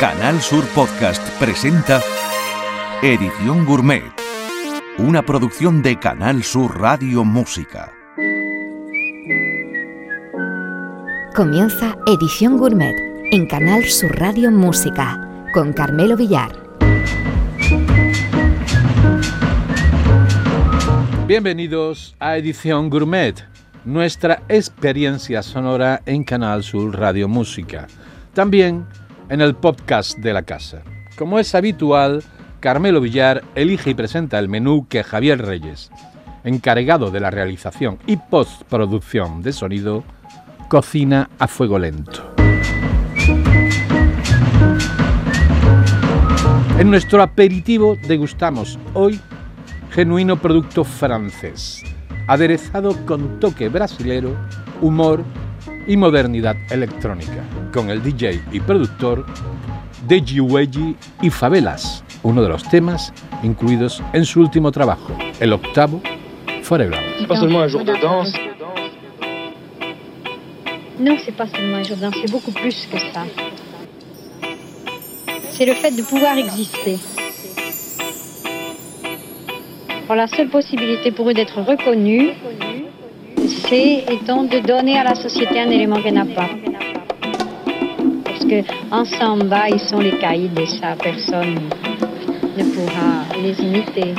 Canal Sur Podcast presenta Edición Gourmet, una producción de Canal Sur Radio Música. Comienza Edición Gourmet en Canal Sur Radio Música con Carmelo Villar. Bienvenidos a Edición Gourmet, nuestra experiencia sonora en Canal Sur Radio Música, también en el podcast de la casa. Como es habitual, Carmelo Villar elige y presenta el menú que Javier Reyes, encargado de la realización y postproducción de sonido, cocina a fuego lento. En nuestro aperitivo degustamos hoy genuino producto francés, aderezado con toque brasilero, humor y modernidad electrónica, con el DJ y productor Deji Weji y Favelas, uno de los temas incluidos en su último trabajo, el octavo Forever. pas seulement un jour de danse. Non, c'est pas seulement un jour de danse, c'est beaucoup plus que ça. C'est le fait de pouvoir exister. Alors, la seule possibilité pour eux d'être reconnus, c'est étant de donner à la société un élément qu'elle n'a pas. Parce que en samba, ils sont les caïds et ça, personne ne pourra les imiter.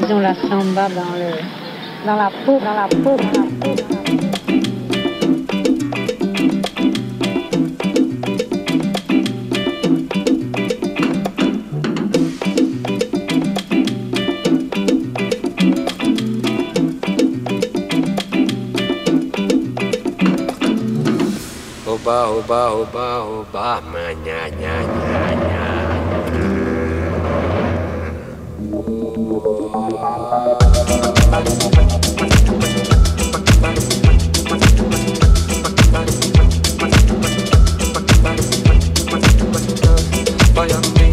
Ils ont la samba dans le dans la peau, dans la peau, dans la peau. Oba, oba, oba, oba, ma, nya, nya, nya, nya.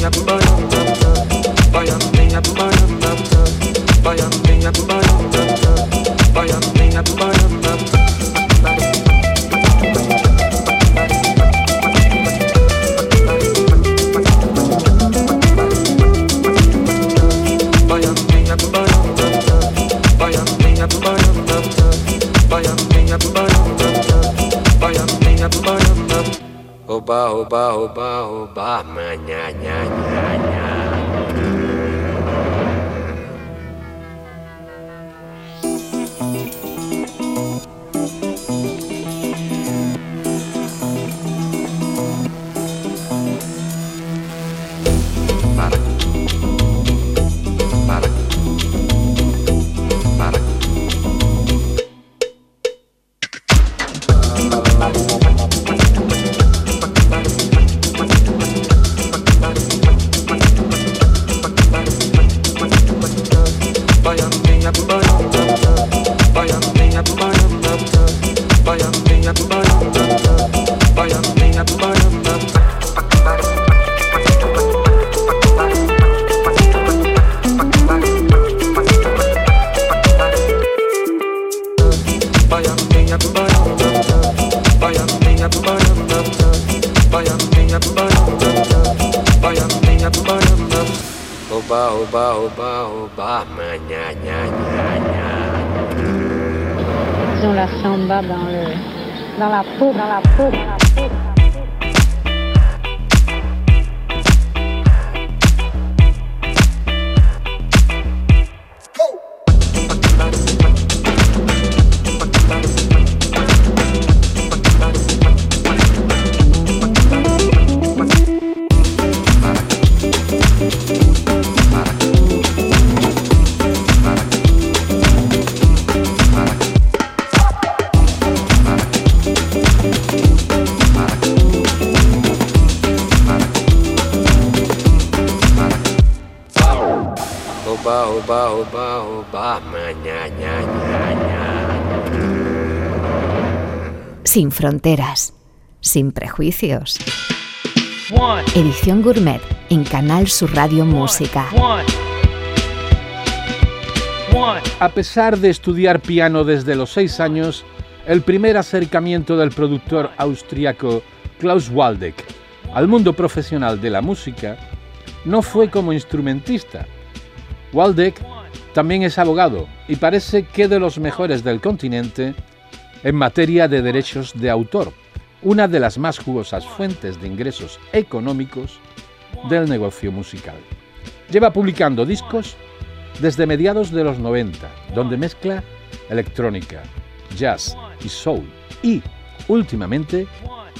Oba, oba, oba, oba, ma, nya, Oba, oba. Ils ont la samba dans le dans la peau, dans la peau, dans la peau. Oba, oba, oba. Sin fronteras, sin prejuicios. Edición Gourmet en Canal Sur Radio Música. A pesar de estudiar piano desde los seis años, el primer acercamiento del productor austriaco Klaus Waldeck al mundo profesional de la música no fue como instrumentista. Waldeck también es abogado y parece que de los mejores del continente en materia de derechos de autor, una de las más jugosas fuentes de ingresos económicos del negocio musical. Lleva publicando discos desde mediados de los 90, donde mezcla electrónica, jazz y soul y, últimamente,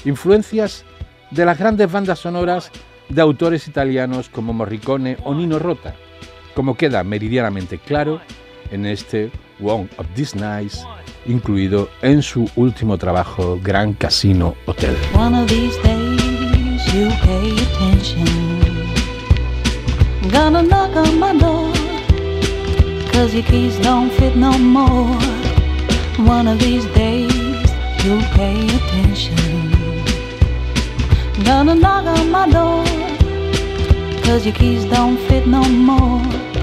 influencias de las grandes bandas sonoras de autores italianos como Morricone o Nino Rota, como queda meridianamente claro en este One of These Nights, incluido en su último trabajo Gran Casino Hotel. One of these days you pay attention. Gonna knock on my door, cause your keys don't fit no more. One of these days you'll pay attention. Gonna knock on my door, cause your keys don't fit no more.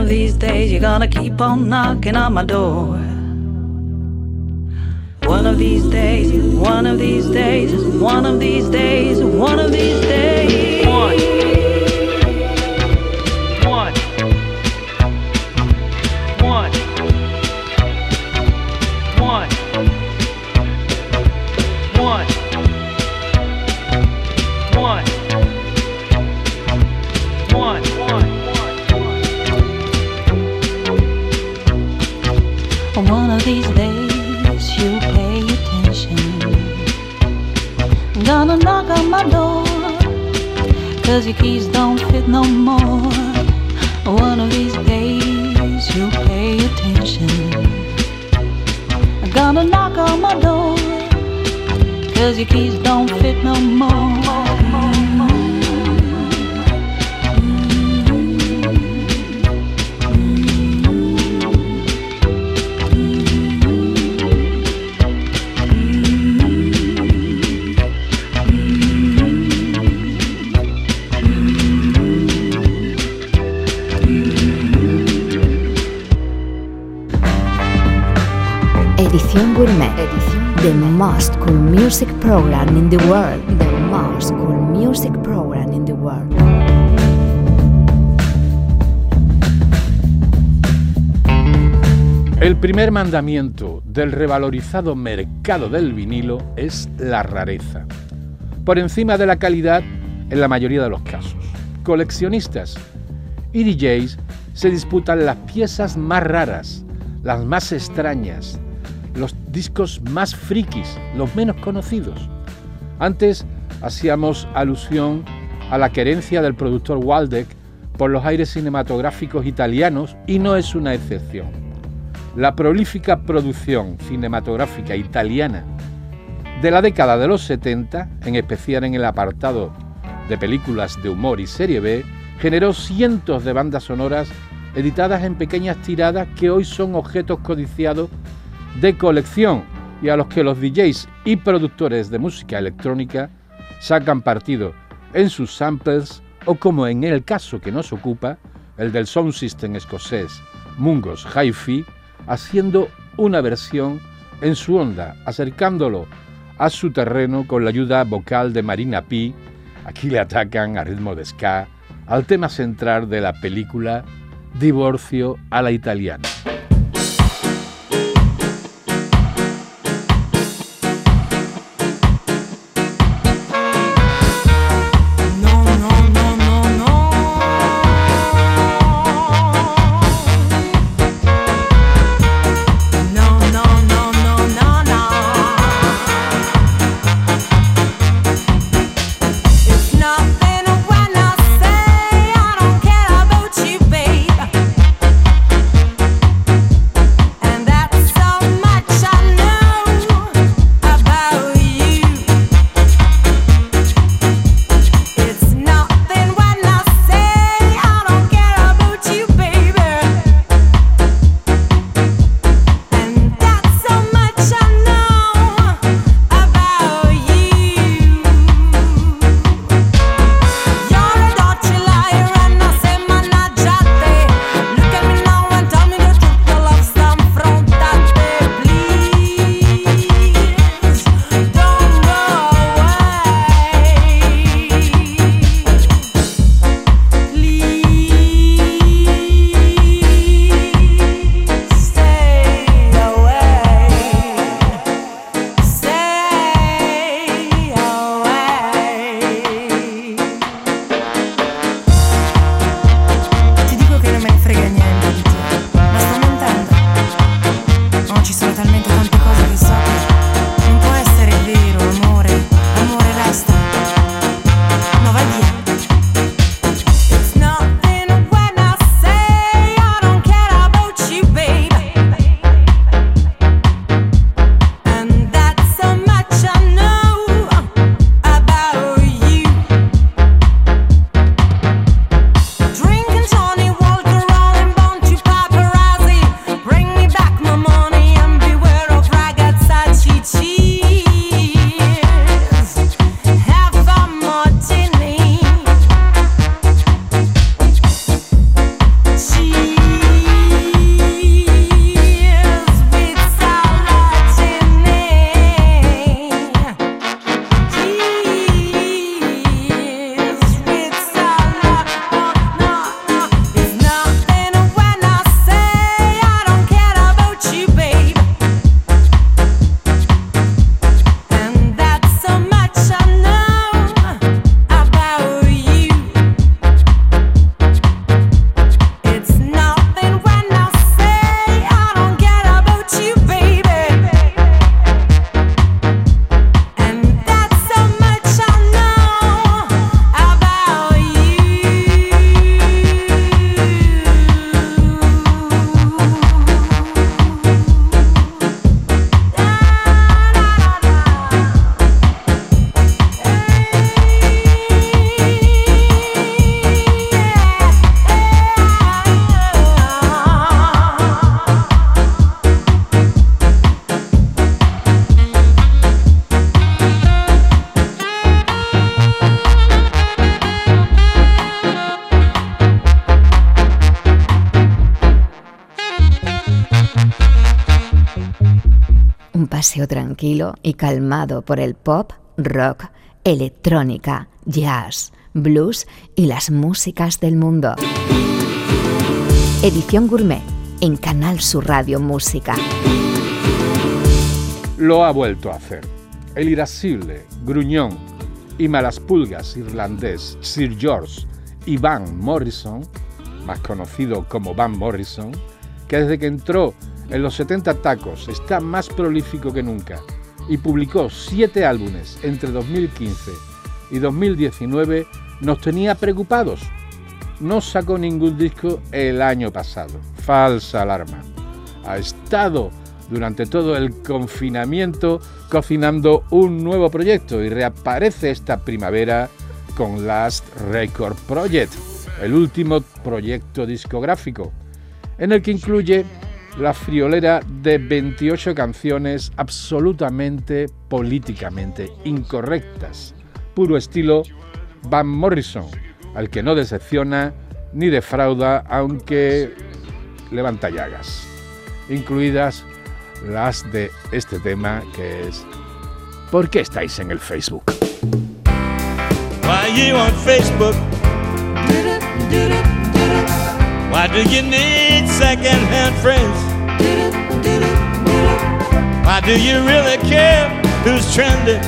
One of these days you're gonna keep on knocking on my door. One of these days, one of these days, one of these days, one of these days. One. No more. Music program in the world. The most cool music program in the world. El primer mandamiento del revalorizado mercado del vinilo es la rareza, por encima de la calidad en la mayoría de los casos. Coleccionistas y DJs se disputan las piezas más raras, las más extrañas, discos más frikis, los menos conocidos. Antes hacíamos alusión a la querencia del productor Waldeck por los aires cinematográficos italianos y no es una excepción. La prolífica producción cinematográfica italiana de la década de los 70, en especial en el apartado de películas de humor y serie B, generó cientos de bandas sonoras editadas en pequeñas tiradas que hoy son objetos codiciados de colección y a los que los DJs y productores de música electrónica sacan partido en sus samples o como en el caso que nos ocupa, el del sound system escocés Mungos Hi-Fi, haciendo una versión en su onda, acercándolo a su terreno con la ayuda vocal de Marina P. Aquí le atacan a ritmo de ska al tema central de la película Divorcio a la italiana. Y calmado por el pop, rock, electrónica, jazz, blues y las músicas del mundo. Edición Gourmet en Canal Sur Radio Música. Lo ha vuelto a hacer. El irascible, gruñón y malas pulgas irlandés Sir George y Van Morrison, más conocido como Van Morrison, que desde que entró en los 70 tacos está más prolífico que nunca y publicó siete álbumes entre 2015 y 2019, nos tenía preocupados. No sacó ningún disco el año pasado. Falsa alarma. Ha estado durante todo el confinamiento cocinando un nuevo proyecto y reaparece esta primavera con Last Record Project, el último proyecto discográfico, en el que incluye la friolera de 28 canciones absolutamente políticamente incorrectas, puro estilo Van Morrison, al que no decepciona ni defrauda, aunque levanta llagas, incluidas las de este tema que es ¿Por qué estáis en el Facebook? Why you on Facebook? Why do you need second-hand friends? Why do you really care who's trending?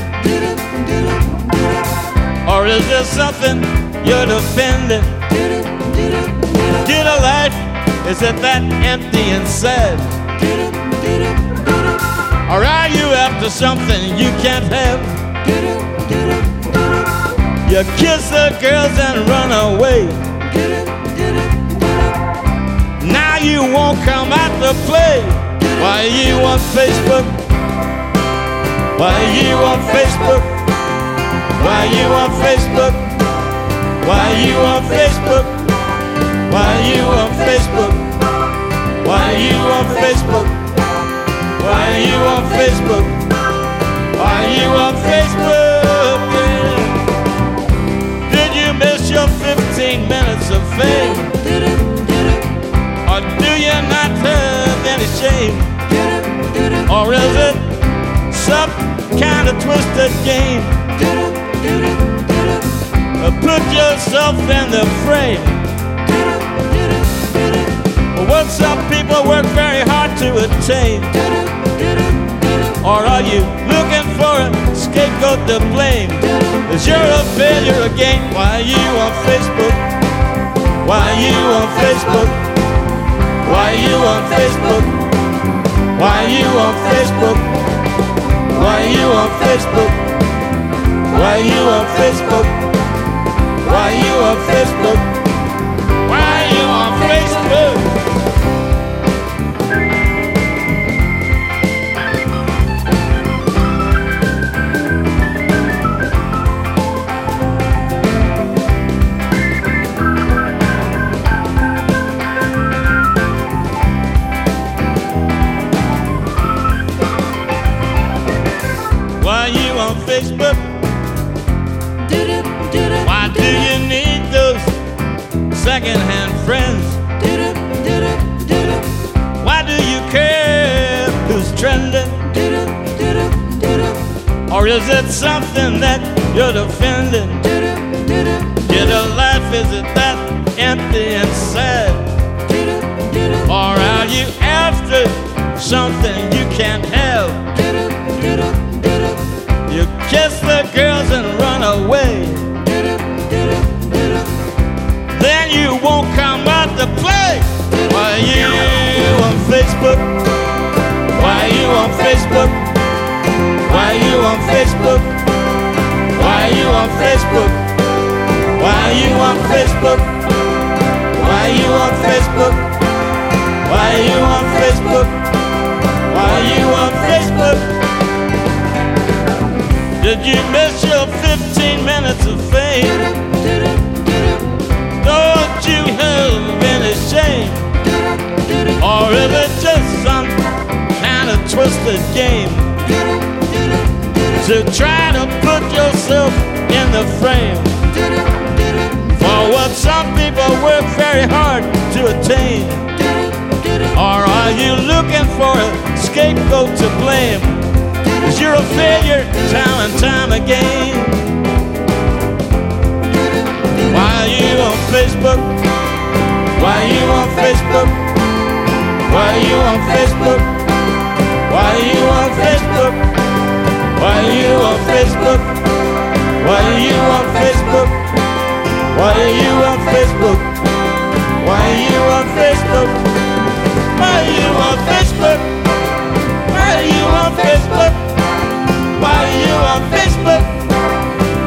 Or is there something you're defending? Get a life, is it that empty and sad? Or are you after something you can't have? You kiss the girls and run away. You won't come out to play. Why you on Facebook? Why you on Facebook? Why you on Facebook? Why you on Facebook? Why you on Facebook? Why you on Facebook? Why you on Facebook? Is it some kind of twisted game? Uh, Put yourself in the frame. What some people work very hard to attain. Or are you looking for a scapegoat to blame? Cause you're a failure again. Why you on Facebook? Why you on Facebook? Why you on Facebook? Why you on Facebook? Why you on Facebook? Why you on Facebook? Why you on Facebook? Facebook? Why do you need those second-hand friends? Why do you care who's trending? Or is it something that you're defending? Get a life, is it that empty and sad? Or are you after something you kiss the girls and run away. Then you won't come out to play. Why you on Facebook? Why you on Facebook? Why you on Facebook? Why you on Facebook? Why you on Facebook? Why you on Facebook? Why you on Facebook? Why you on Facebook? Did you miss your 15 minutes of fame? Don't you have any shame? Or is it just some kind of twisted game? To try to put yourself in the frame For what some people work very hard to attain Or are you looking for a scapegoat to blame? Cause you're a failure time and time again. Why are you on Facebook? Why are you on Facebook? Why are you on Facebook? Why are you on Facebook? Why are you on Facebook? Why are you on Facebook? Why are you on Facebook? Why are you on Facebook? Why you on Facebook? Why you on Facebook? Why you on Facebook?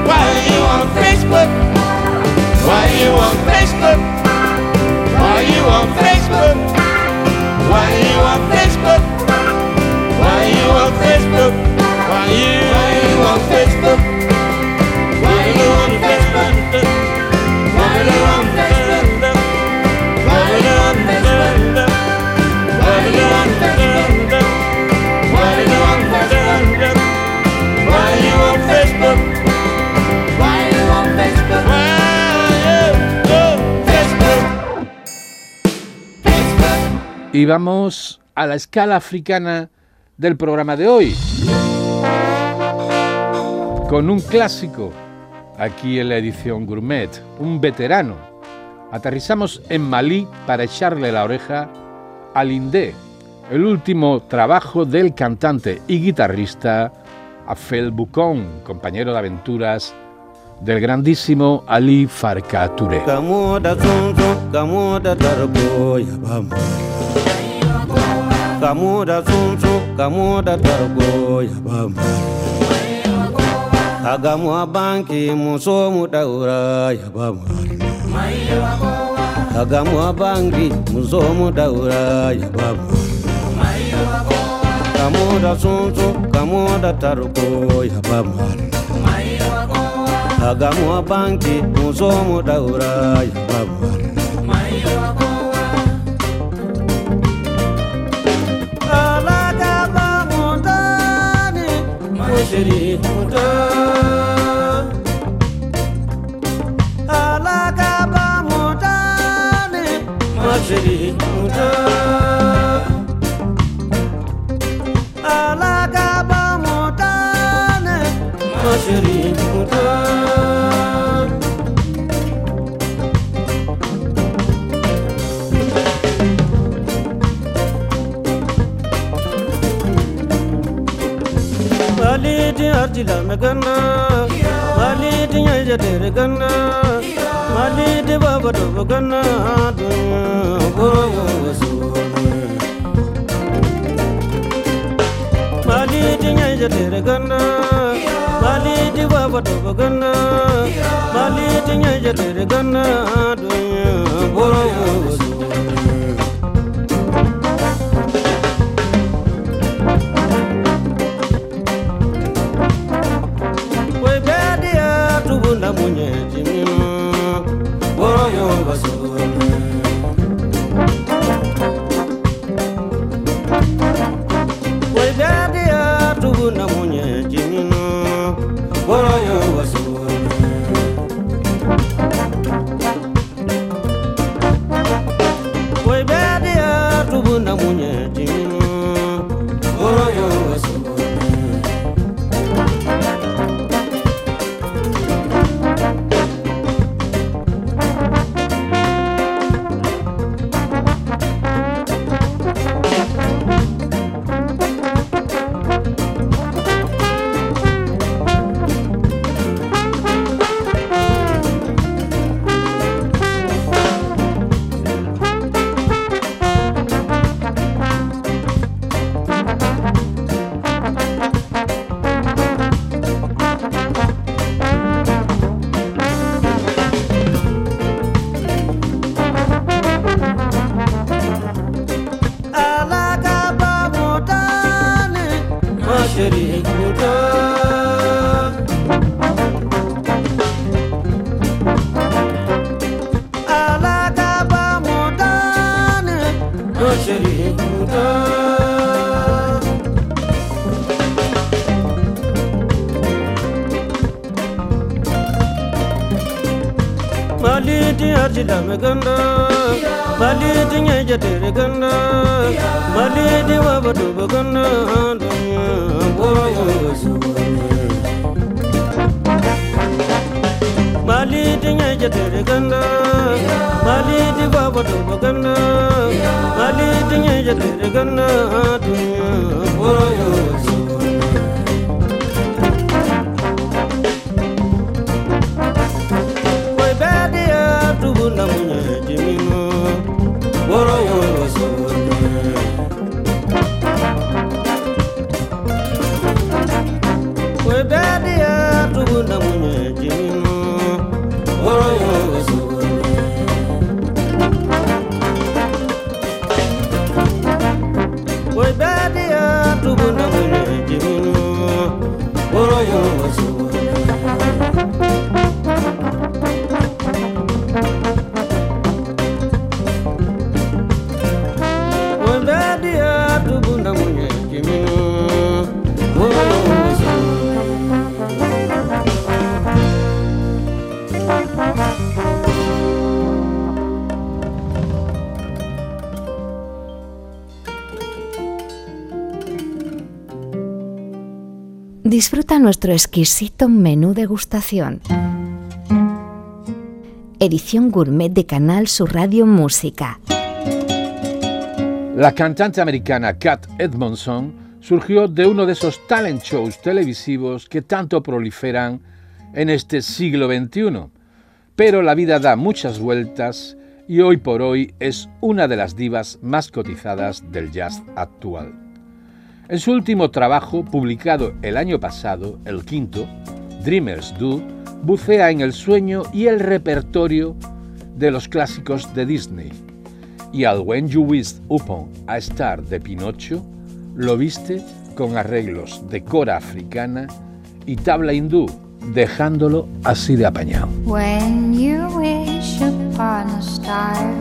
Why are you on Facebook? Why are you on Facebook? Why are you on Facebook? Why are you on Y vamos a la escala africana del programa de hoy. Con un clásico, aquí en la edición gourmet, un veterano. Aterrizamos en Malí para echarle la oreja al Indé, el último trabajo del cantante y guitarrista Afel Bukon, compañero de aventuras del grandísimo Ali Farka Touré. kamuda tsumtsu kamuda targo ya bambarna kagamwa banki muso mudaura ya bambarna kagamwa banki muso mudaura ya bambarna kamuda tsumtsu kamuda targo ya bambarna kagamwa banki muso mudaura ya bambarna Jerry, Mother. jila me ganna mali ti nyal ja ter ganna mali ti baba do ganna dun go go so mali ti nyal ja ter ganna mali ti baba do ganna mali ti nyal ja ter ganna dun go go so ti arji dame ganda. Mali ti nye jatere ganda. Mali ti waba duba ganda. Dunya wawo mali ti nye jatere ganda. Mali ti waba duba ganda. Mali ti nye jatere ganda. dunya wawo namunya jimino woro woro sonye we dadi ya tugu namunya nuestro exquisito menú degustación. Edición gourmet de Canal Sur Radio Música. La cantante americana Kat Edmondson surgió de uno de esos talent shows televisivos que tanto proliferan en este siglo XXI. Pero la vida da muchas vueltas y hoy por hoy es una de las divas más cotizadas del jazz actual. En su último trabajo, publicado el año pasado, el quinto, Dreamers Do, bucea en el sueño y el repertorio de los clásicos de Disney. Y al When You Wish Upon a Star de Pinocho, lo viste con arreglos de cora africana y tabla hindú, dejándolo así de apañado. When you wish upon a star,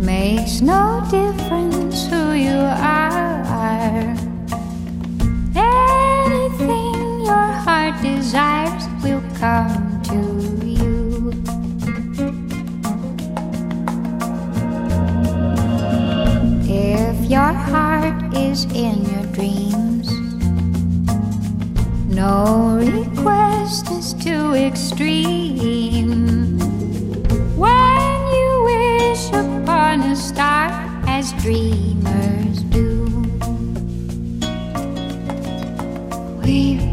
makes no difference who you are. Anything your heart desires will come to you. If your heart is in your dreams, no request is too extreme. gonna start as dreamers do. We've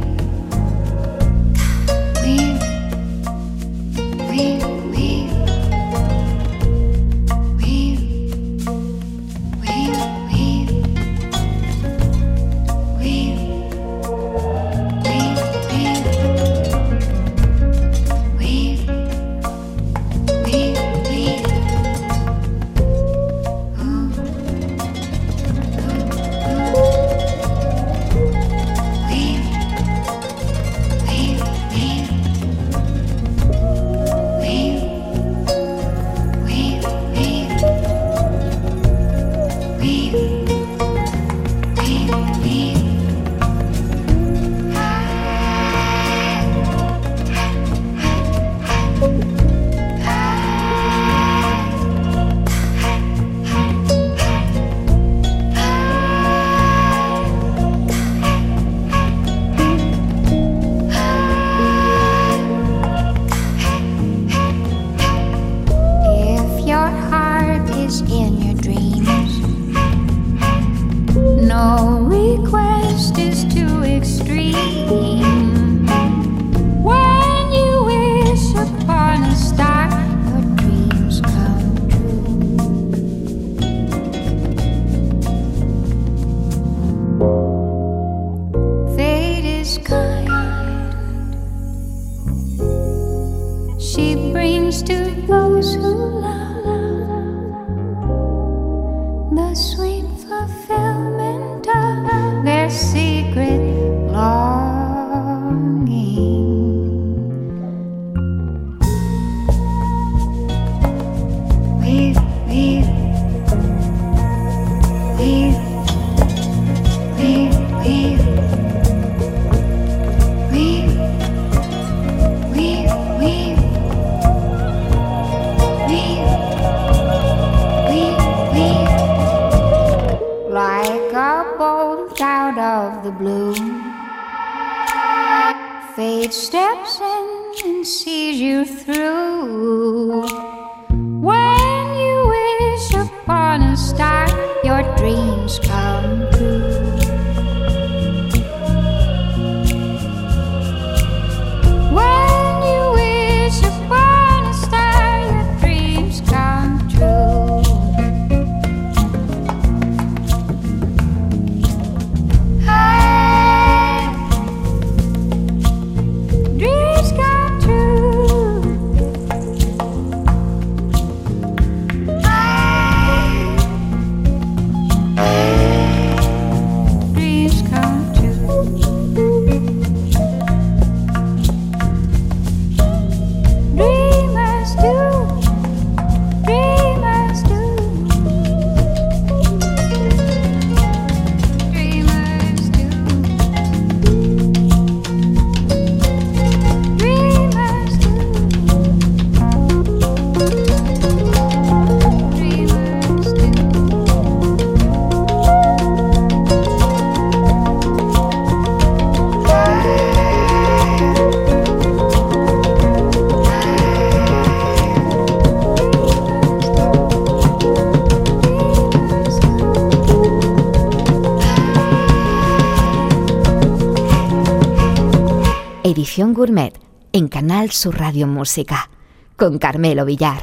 Gourmet en Canal Sur Radio Música con Carmelo Villar.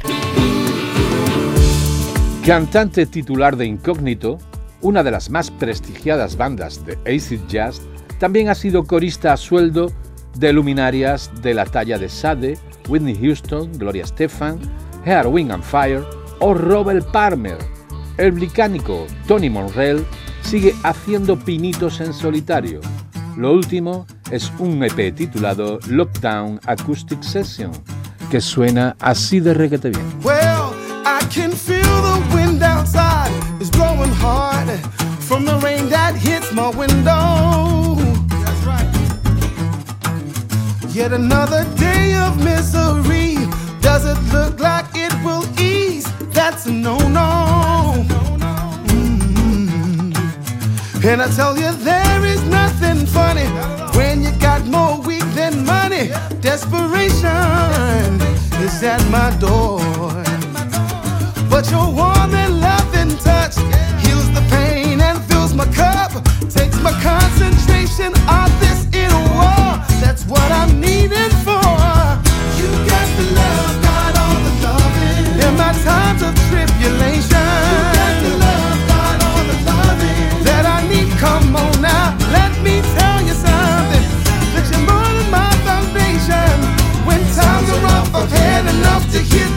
Cantante titular de Incógnito, una de las más prestigiadas bandas de acid jazz, también ha sido corista a sueldo de luminarias de la talla de Sade, Whitney Houston, Gloria Estefan, Hair, Wind and Fire o Robert Palmer. El británico Tony Monrell sigue haciendo pinitos en solitario. Lo último es un EP titulado Lockdown Acoustic Session, que suena así de requete bien. Well, I can feel the wind outside is blowing hard from the rain that hits my window. That's right. Yet another day of misery. Does it look like it will ease? That's a no-no. Mm. And I tell you, there is nothing funny when you got more weak than money. Desperation is at my door. But your warm and loving touch heals the pain and fills my cup. Takes my concentration off this inner war. That's what I'm needing for. You got the love, got all the loving. In my times of tribulation. to hear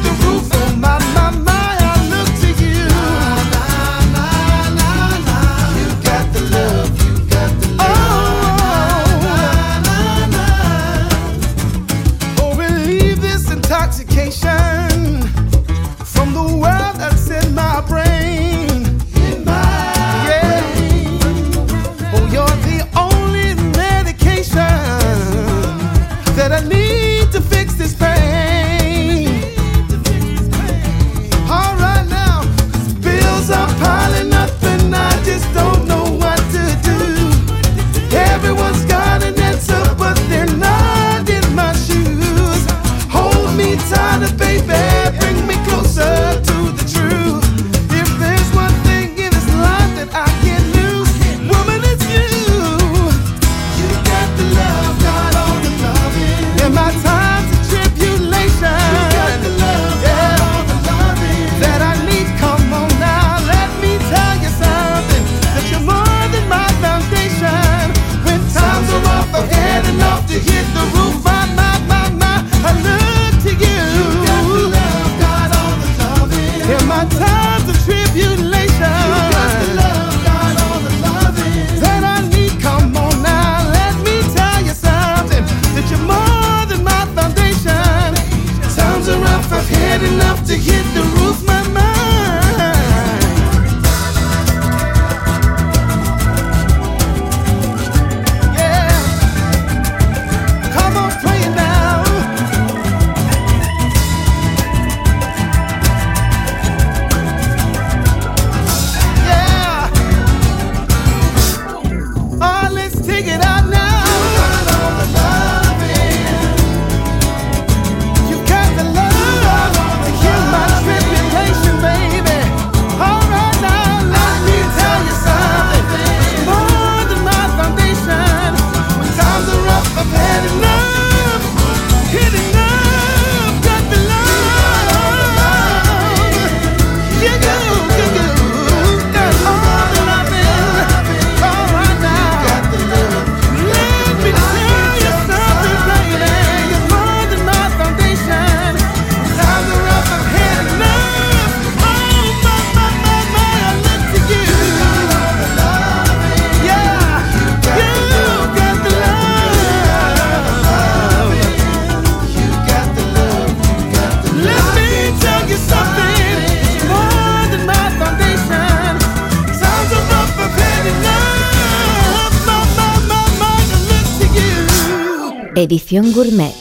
Gourmet.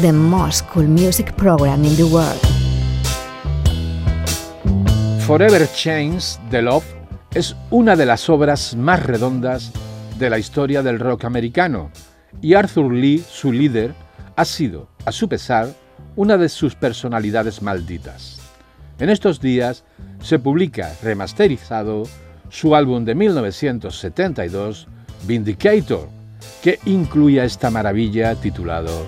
The most cool music program in the world. Forever Chains de Love es una de las obras más redondas de la historia del rock americano y Arthur Lee, su líder, ha sido, a su pesar, una de sus personalidades malditas. En estos días se publica remasterizado su álbum de 1972, Vindicator, que incluye esta maravilla titulado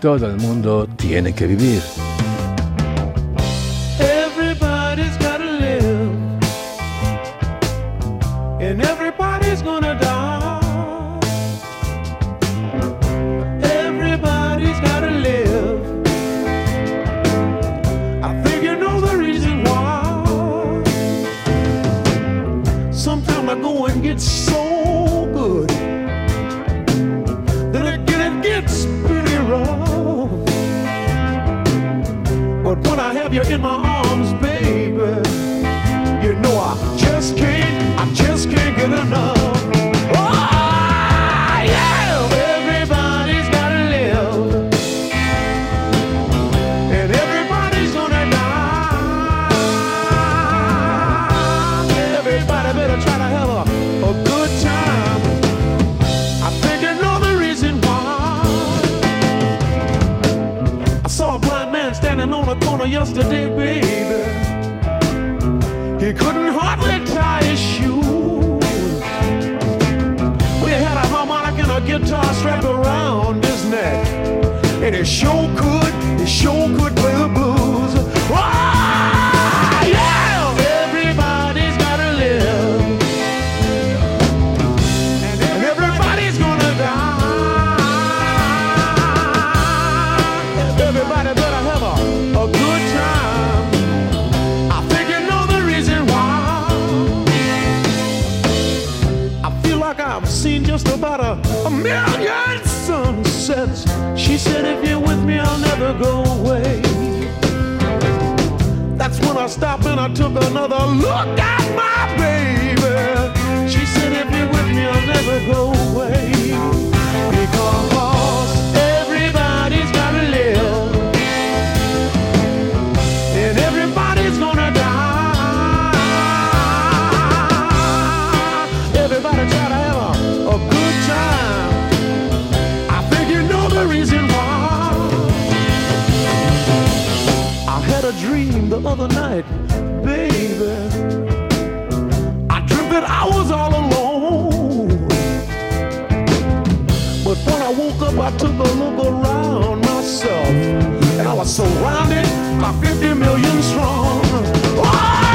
Todo el mundo tiene que vivir. When I have you in my sure could, he sure could play the blues. Ah, yeah! Everybody's gotta live. And everybody's gonna die. Everybody better have a, a good time. I think you know the reason why. I feel like I've seen just about a, a million sunsets. She said, if you're go away. That's when I stopped and I took another look at my baby. She said, if you're with me, I'll never go away. Because the other night, baby. I dreamt that I was all alone. But when I woke up, I took a look around myself. And I was surrounded by 50 million strong. Ah,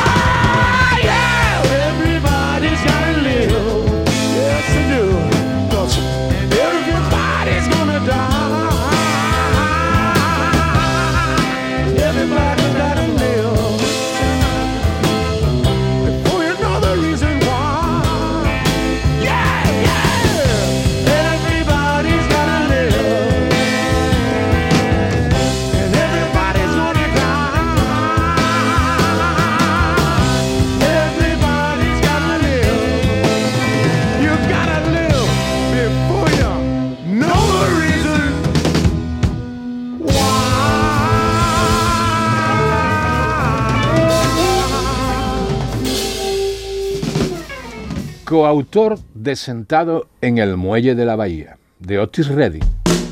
coautor de Sentado en el Muelle de la Bahía, de Otis Redding,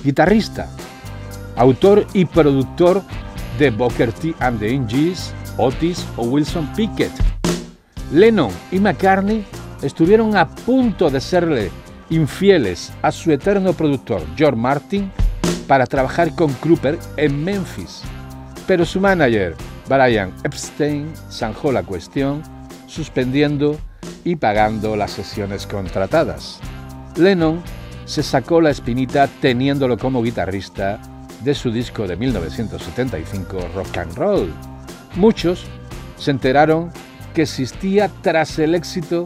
guitarrista, autor y productor de Booker T and the Angels, Otis o Wilson Pickett. Lennon y McCartney estuvieron a punto de serle infieles a su eterno productor George Martin para trabajar con Kruper en Memphis, pero su manager Brian Epstein zanjó la cuestión suspendiendo y pagando las sesiones contratadas. Lennon se sacó la espinita teniéndolo como guitarrista de su disco de 1975 Rock and Roll. Muchos se enteraron que existía tras el éxito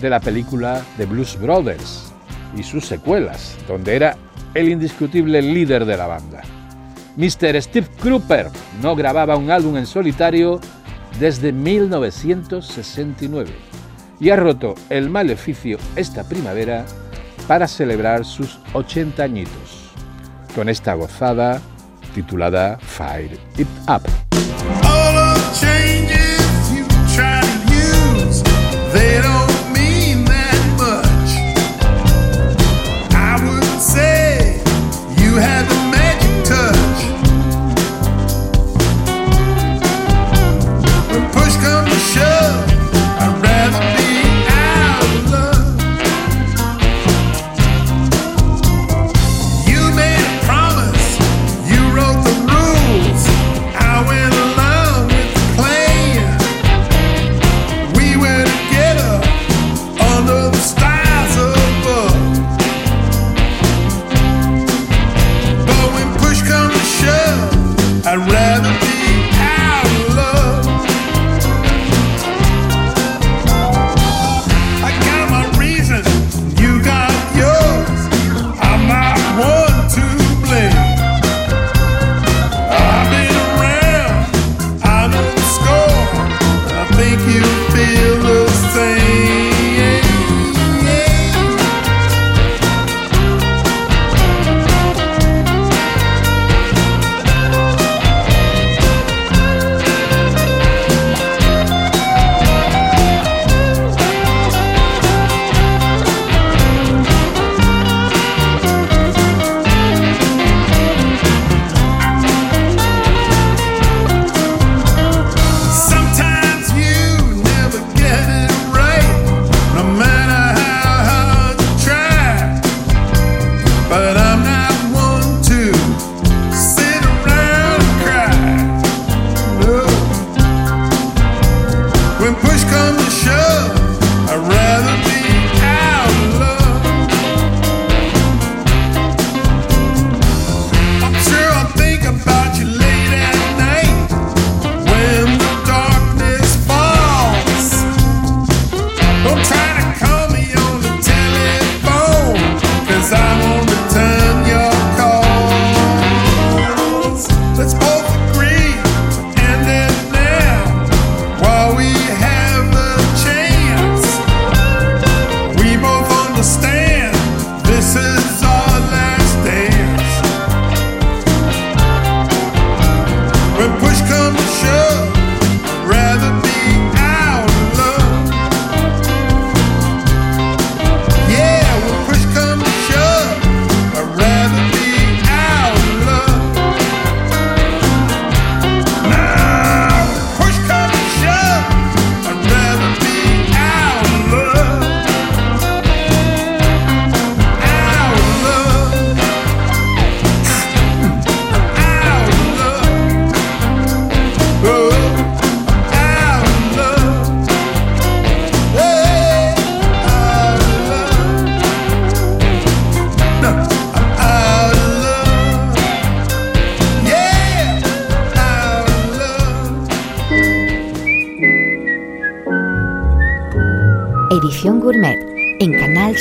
de la película The Blues Brothers y sus secuelas, donde era el indiscutible líder de la banda. Mr. Steve Cropper no grababa un álbum en solitario desde 1969 y ha roto el maleficio esta primavera para celebrar sus 80 añitos, con esta gozada titulada Fire It Up.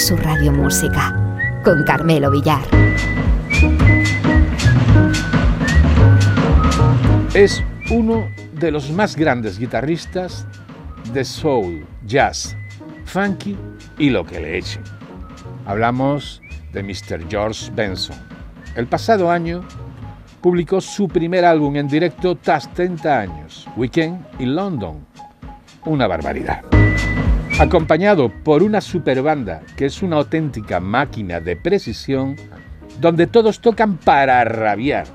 Sur Radio Música con Carmelo Villar. Es uno de los más grandes guitarristas de soul, jazz, funky y lo que le echen. Hablamos de Mr. George Benson. El pasado año publicó su primer álbum en directo tras 30 años, Weekend in London. Una barbaridad. Acompañado por una super banda que es una auténtica máquina de precisión, donde todos tocan para rabiar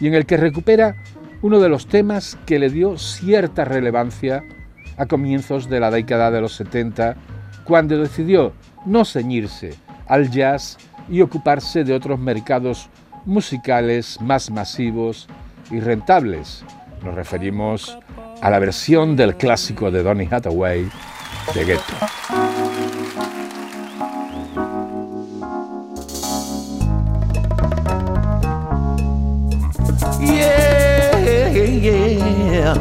y en el que recupera uno de los temas que le dio cierta relevancia a comienzos de la década de los 70, cuando decidió no ceñirse al jazz y ocuparse de otros mercados musicales más masivos y rentables. Nos referimos a la versión del clásico de Donny Hathaway de Ghetto. Yeah, yeah.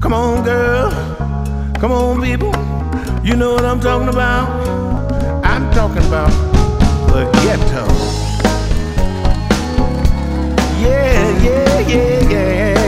Come on, girl. Come on, people. You know what I'm talking about. I'm talking about the ghetto. Yeah, yeah, yeah, yeah.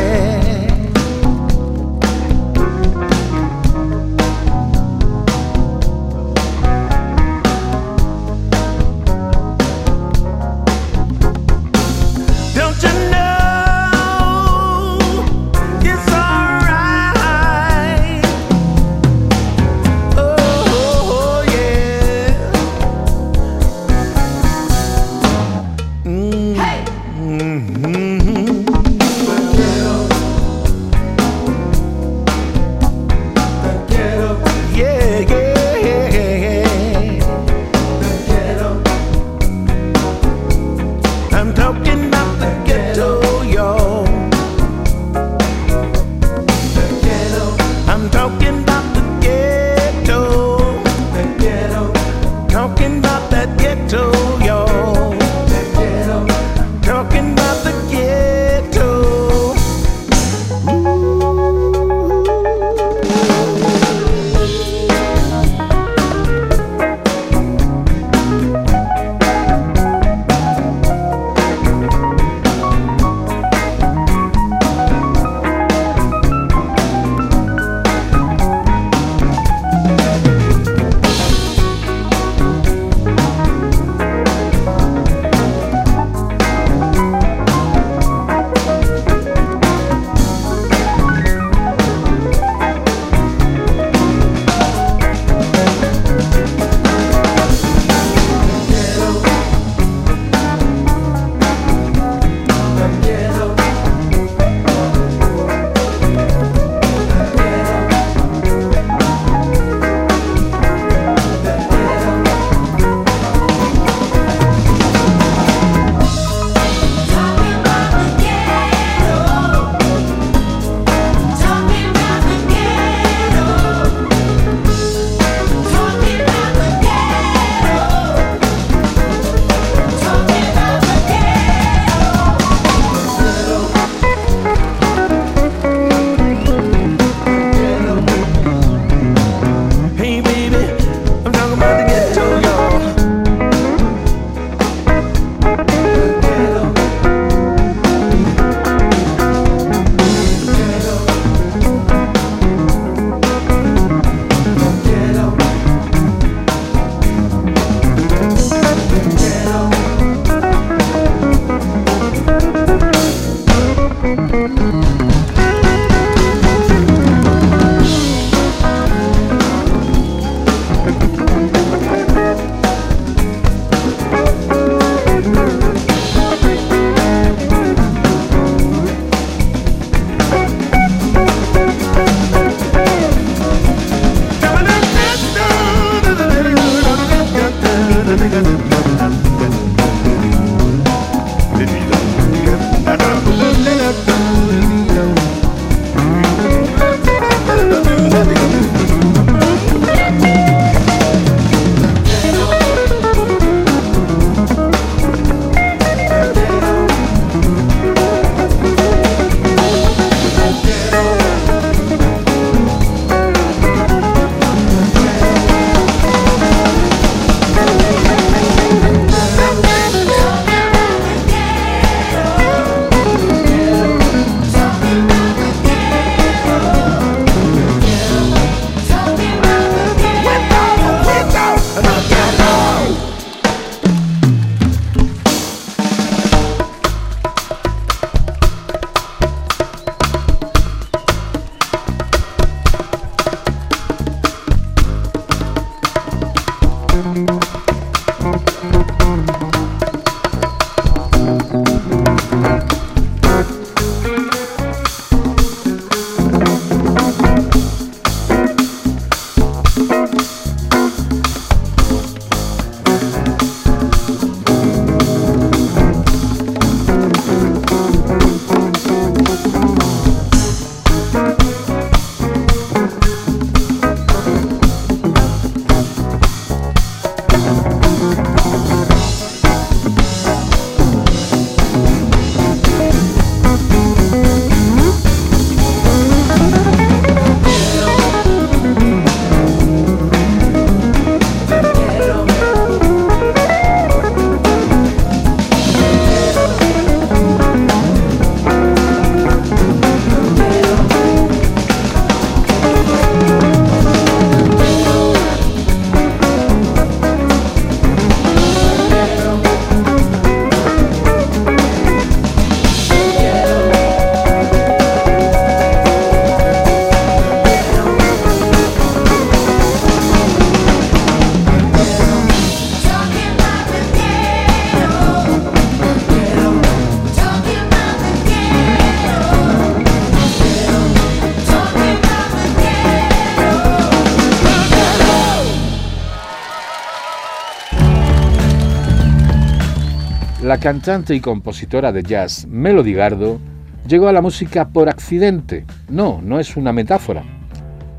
La cantante y compositora de jazz Melody Gardo llegó a la música por accidente. No, no es una metáfora.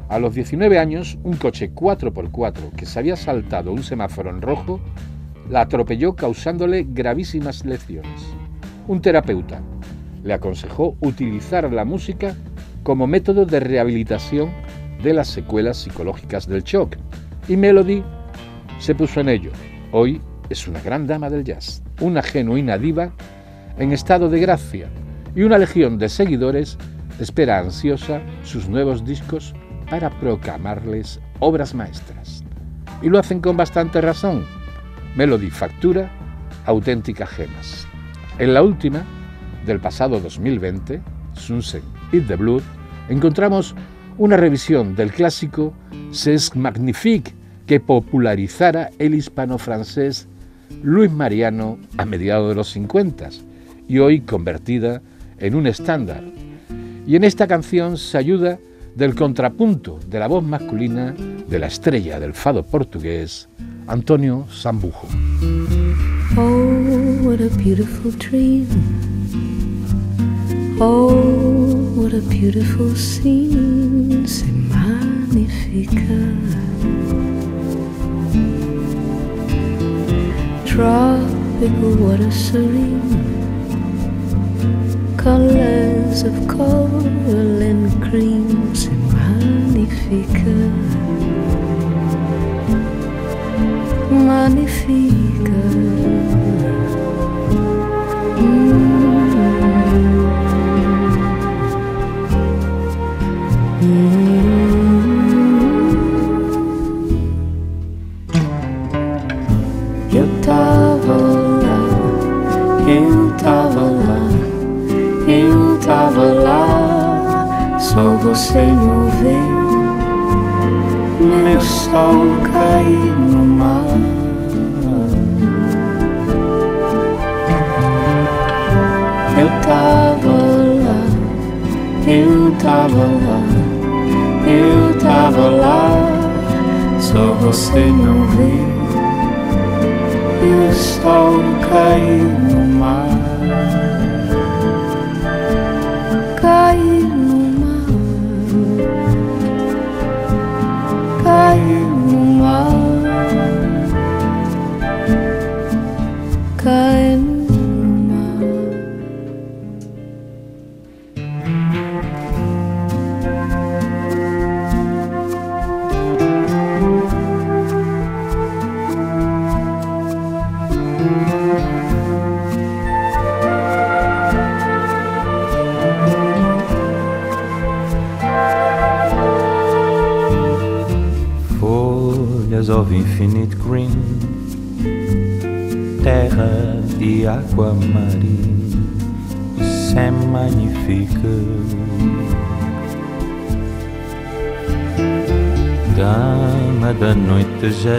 A los 19 años, un coche 4x4 que se había saltado un semáforo en rojo la atropelló causándole gravísimas lesiones. Un terapeuta le aconsejó utilizar la música como método de rehabilitación de las secuelas psicológicas del shock. Y Melody se puso en ello. Hoy es una gran dama del jazz, una genuina diva en estado de gracia y una legión de seguidores espera ansiosa sus nuevos discos para proclamarles obras maestras. Y lo hacen con bastante razón. Melody factura auténticas gemas. En la última, del pasado 2020, Sunset Eat the Blood, encontramos una revisión del clásico C'est Magnifique que popularizara el hispano-francés Luis Mariano a mediados de los 50 y hoy convertida en un estándar. Y en esta canción se ayuda del contrapunto de la voz masculina de la estrella del fado portugués, Antonio Sambujo. Oh, what a beautiful dream. Oh, what a beautiful scene. C'est magnifique. Tropical water serene. Colors of coral and cream. C'est magnifique. Cause I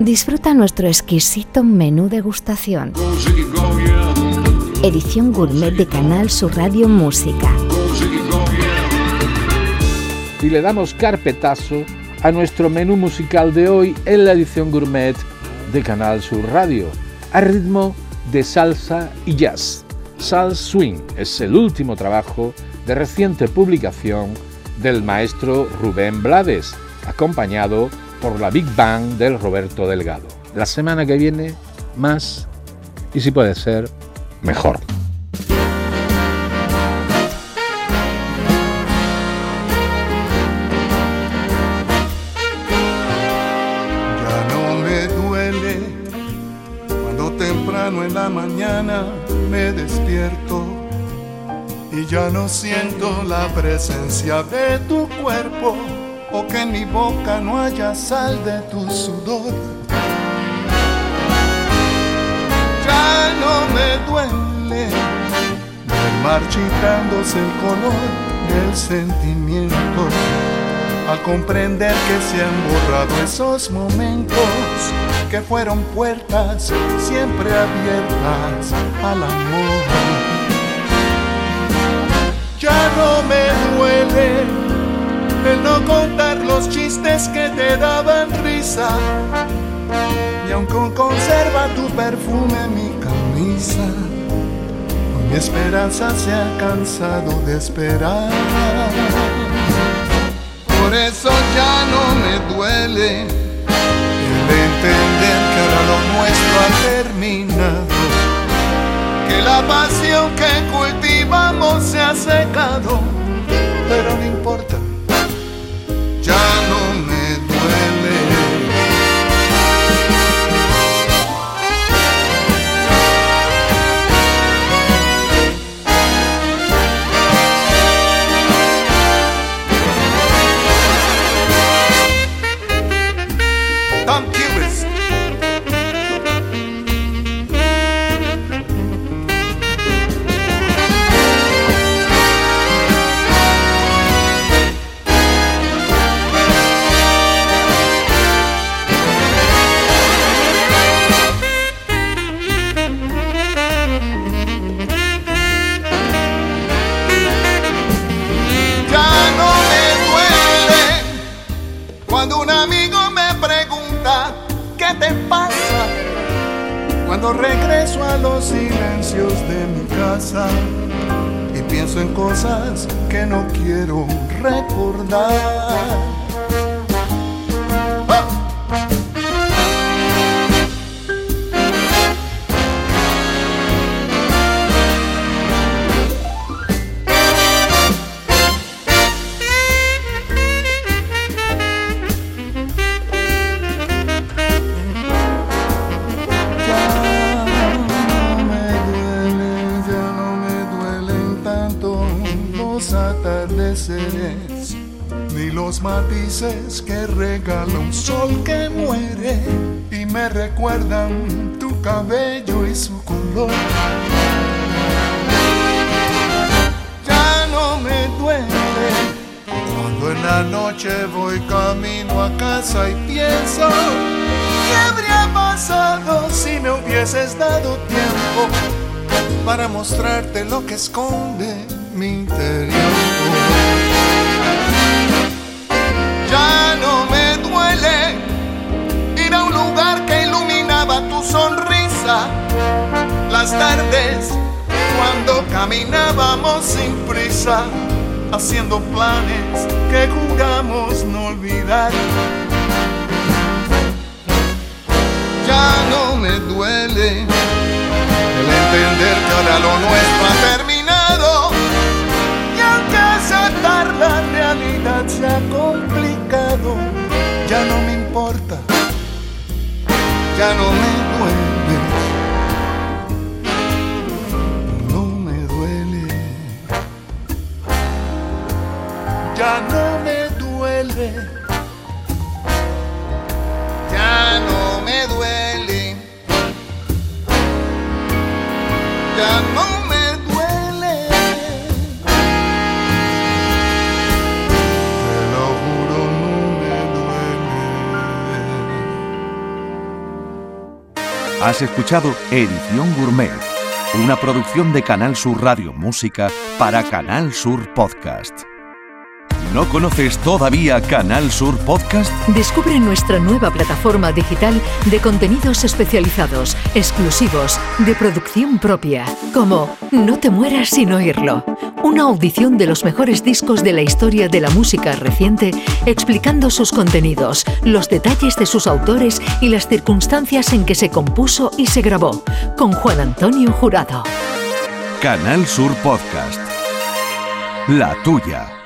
Disfruta nuestro exquisito menú degustación. Edición gourmet de Canal Sur Radio Música. Y le damos carpetazo a nuestro menú musical de hoy en la edición gourmet de Canal Sur Radio, a ritmo de salsa y jazz. Sal Swing es el último trabajo de reciente publicación del maestro Rubén Blades, acompañado por la Big Bang del Roberto Delgado. La semana que viene, más y si puede ser, mejor. Ya no me duele cuando temprano en la mañana me despierto y ya no siento la presencia de tu cuerpo o que en mi boca no haya sal de tu sudor. Ya no me duele ver marchitándose el color del sentimiento al comprender que se han borrado esos momentos que fueron puertas siempre abiertas al amor. Ya no me duele el no contar los chistes que te daban risa. Y aunque conserva tu perfume mi camisa, mi esperanza se ha cansado de esperar. Por eso ya no me duele el entender que ahora lo nuestro ha terminado. Que La pasión que cultivamos se ha secado, hubieses dado tiempo para mostrarte lo que esconde mi interior? Ya no me duele ir a un lugar que iluminaba tu sonrisa las tardes cuando caminábamos sin prisa haciendo planes que juramos no olvidar. Ya no me duele el entender que ahora lo nuestro ha terminado y aunque aceptar la realidad se ha complicado, ya no me importa, ya no me duele. No me duele, ya no me duele. Me duele. Ya no me duele. Te lo juro, no me Has escuchado Edición Gourmet, una producción de Canal Sur Radio Música para Canal Sur Podcast. ¿No conoces todavía Canal Sur Podcast? Descubre nuestra nueva plataforma digital de contenidos especializados, exclusivos, de producción propia, como No te mueras sin oírlo, una audición de los mejores discos de la historia de la música reciente, explicando sus contenidos, los detalles de sus autores y las circunstancias en que se compuso y se grabó, con Juan Antonio Jurado. Canal Sur Podcast. La tuya.